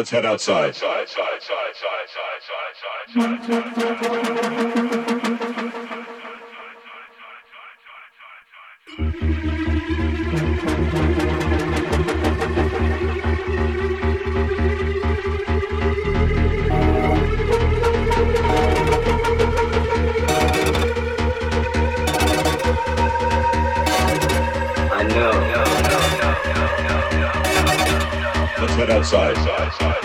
Let's head outside. Head outside.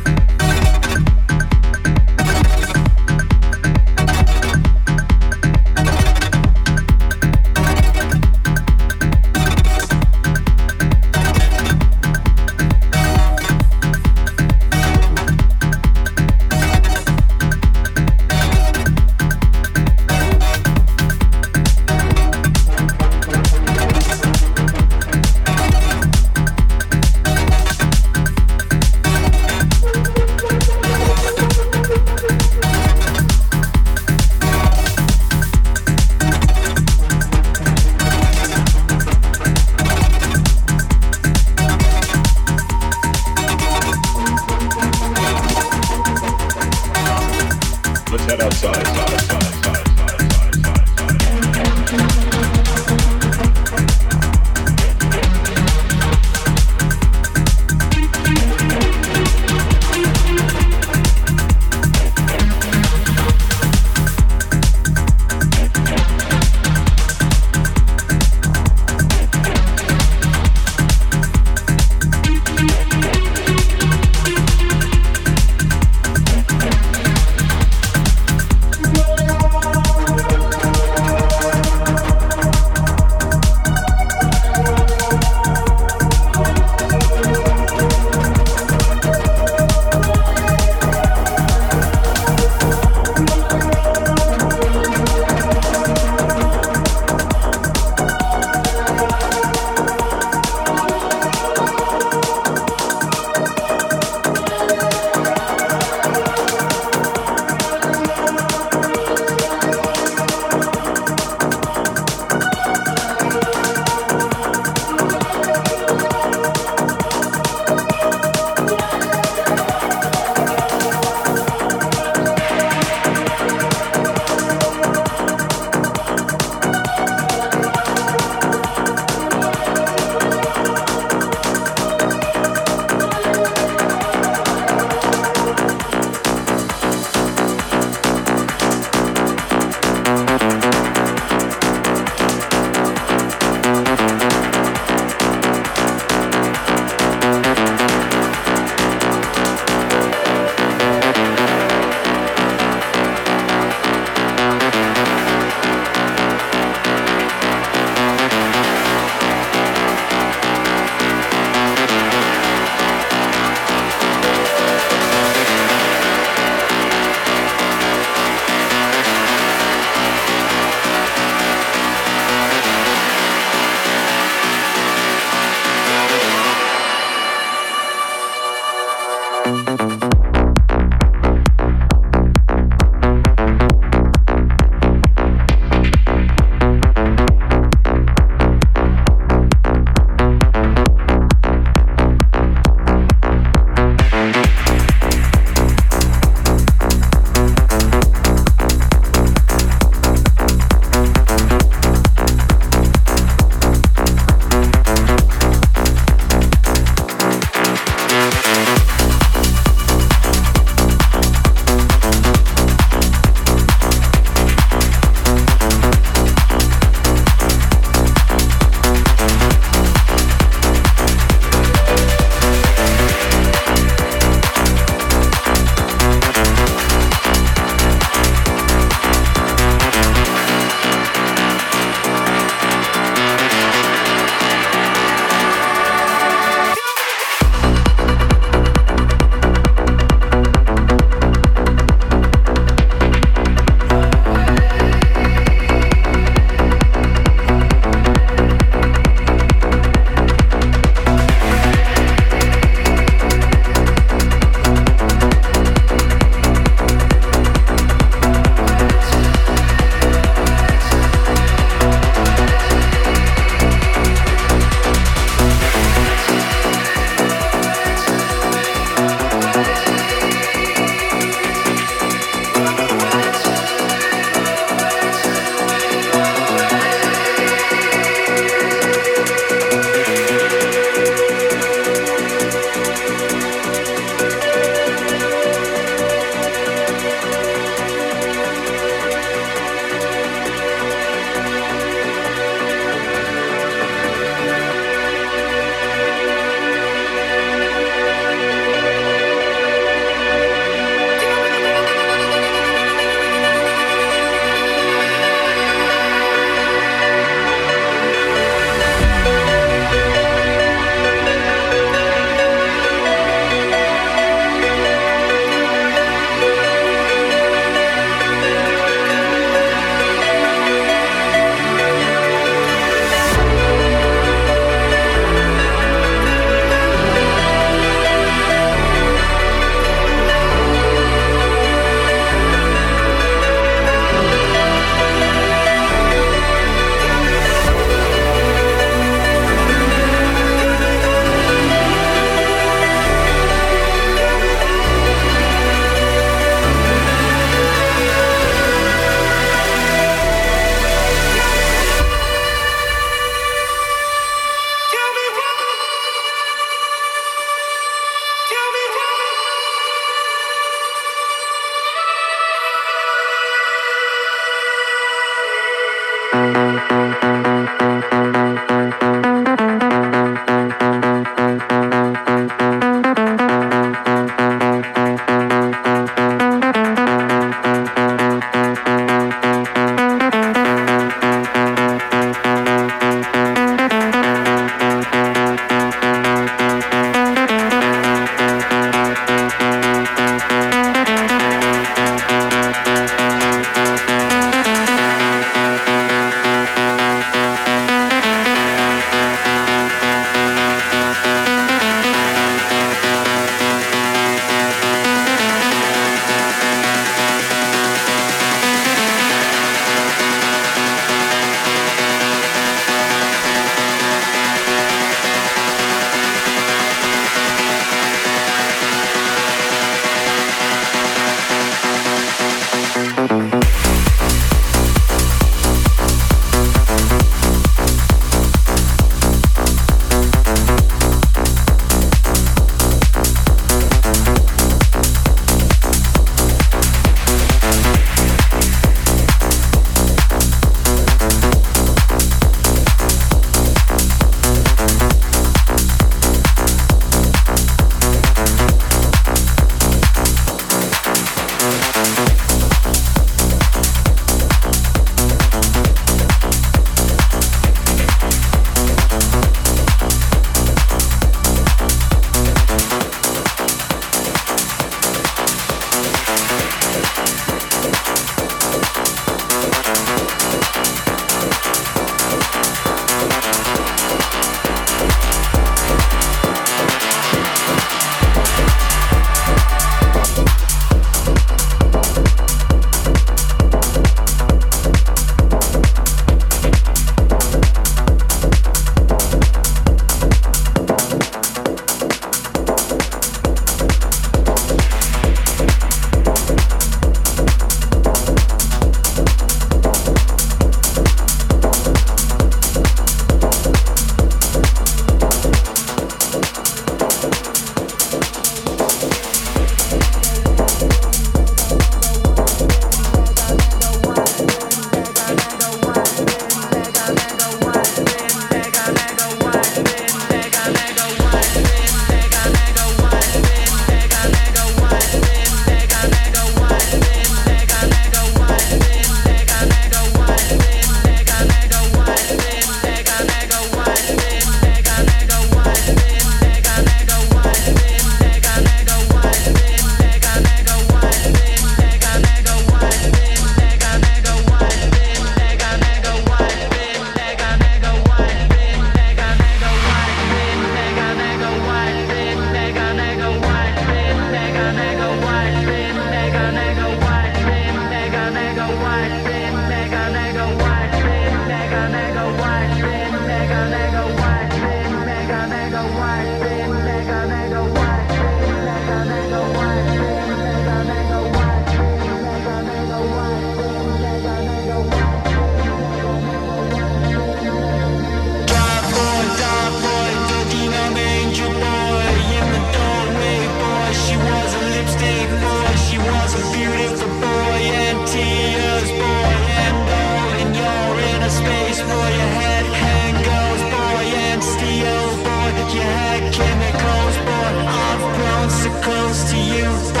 Mega mega